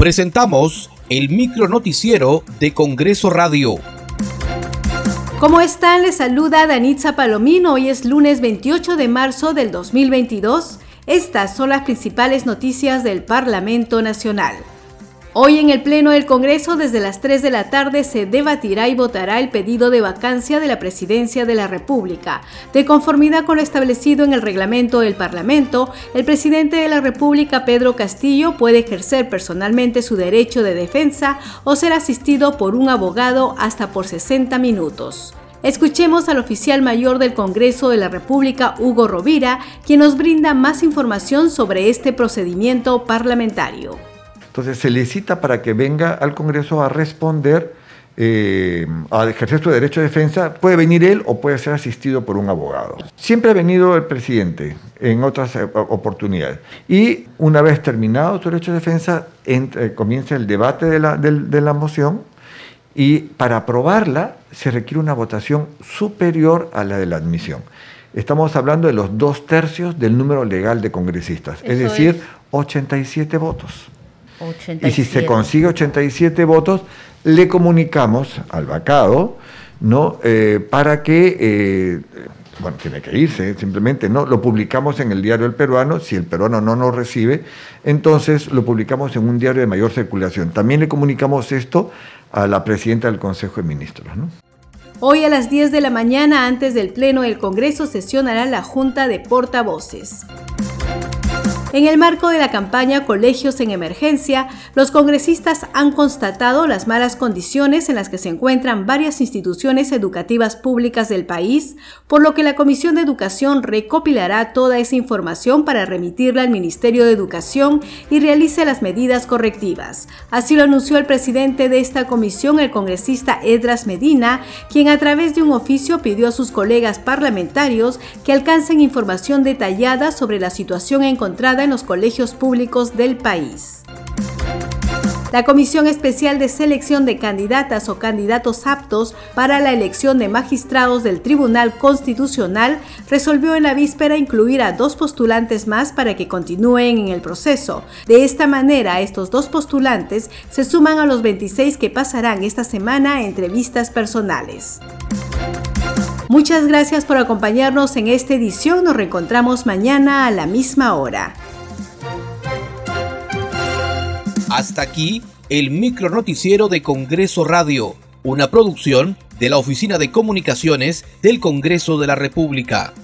Presentamos el micro noticiero de Congreso Radio. ¿Cómo están? Les saluda Danitza Palomino. Hoy es lunes 28 de marzo del 2022. Estas son las principales noticias del Parlamento Nacional. Hoy en el Pleno del Congreso desde las 3 de la tarde se debatirá y votará el pedido de vacancia de la Presidencia de la República. De conformidad con lo establecido en el reglamento del Parlamento, el presidente de la República, Pedro Castillo, puede ejercer personalmente su derecho de defensa o ser asistido por un abogado hasta por 60 minutos. Escuchemos al oficial mayor del Congreso de la República, Hugo Rovira, quien nos brinda más información sobre este procedimiento parlamentario. Entonces se le cita para que venga al Congreso a responder, eh, a ejercer su derecho de defensa. Puede venir él o puede ser asistido por un abogado. Siempre ha venido el presidente en otras eh, oportunidades. Y una vez terminado su derecho de defensa, eh, comienza el debate de la, de la moción y para aprobarla se requiere una votación superior a la de la admisión. Estamos hablando de los dos tercios del número legal de congresistas, es decir, 87 votos. Y si se consigue 87 votos, le comunicamos al vacado, ¿no? Eh, para que, eh, bueno, tiene que irse, simplemente, ¿no? Lo publicamos en el diario El Peruano, si el peruano no nos recibe, entonces lo publicamos en un diario de mayor circulación. También le comunicamos esto a la presidenta del Consejo de Ministros, Hoy a las 10 de la mañana, antes del Pleno del Congreso, sesionará la Junta de Portavoces. En el marco de la campaña Colegios en Emergencia, los congresistas han constatado las malas condiciones en las que se encuentran varias instituciones educativas públicas del país, por lo que la Comisión de Educación recopilará toda esa información para remitirla al Ministerio de Educación y realice las medidas correctivas. Así lo anunció el presidente de esta comisión, el congresista Edras Medina, quien a través de un oficio pidió a sus colegas parlamentarios que alcancen información detallada sobre la situación encontrada en los colegios públicos del país. La Comisión Especial de Selección de Candidatas o Candidatos Aptos para la elección de magistrados del Tribunal Constitucional resolvió en la víspera incluir a dos postulantes más para que continúen en el proceso. De esta manera, estos dos postulantes se suman a los 26 que pasarán esta semana entrevistas personales. Muchas gracias por acompañarnos en esta edición. Nos reencontramos mañana a la misma hora. Hasta aquí el micro noticiero de Congreso Radio, una producción de la Oficina de Comunicaciones del Congreso de la República.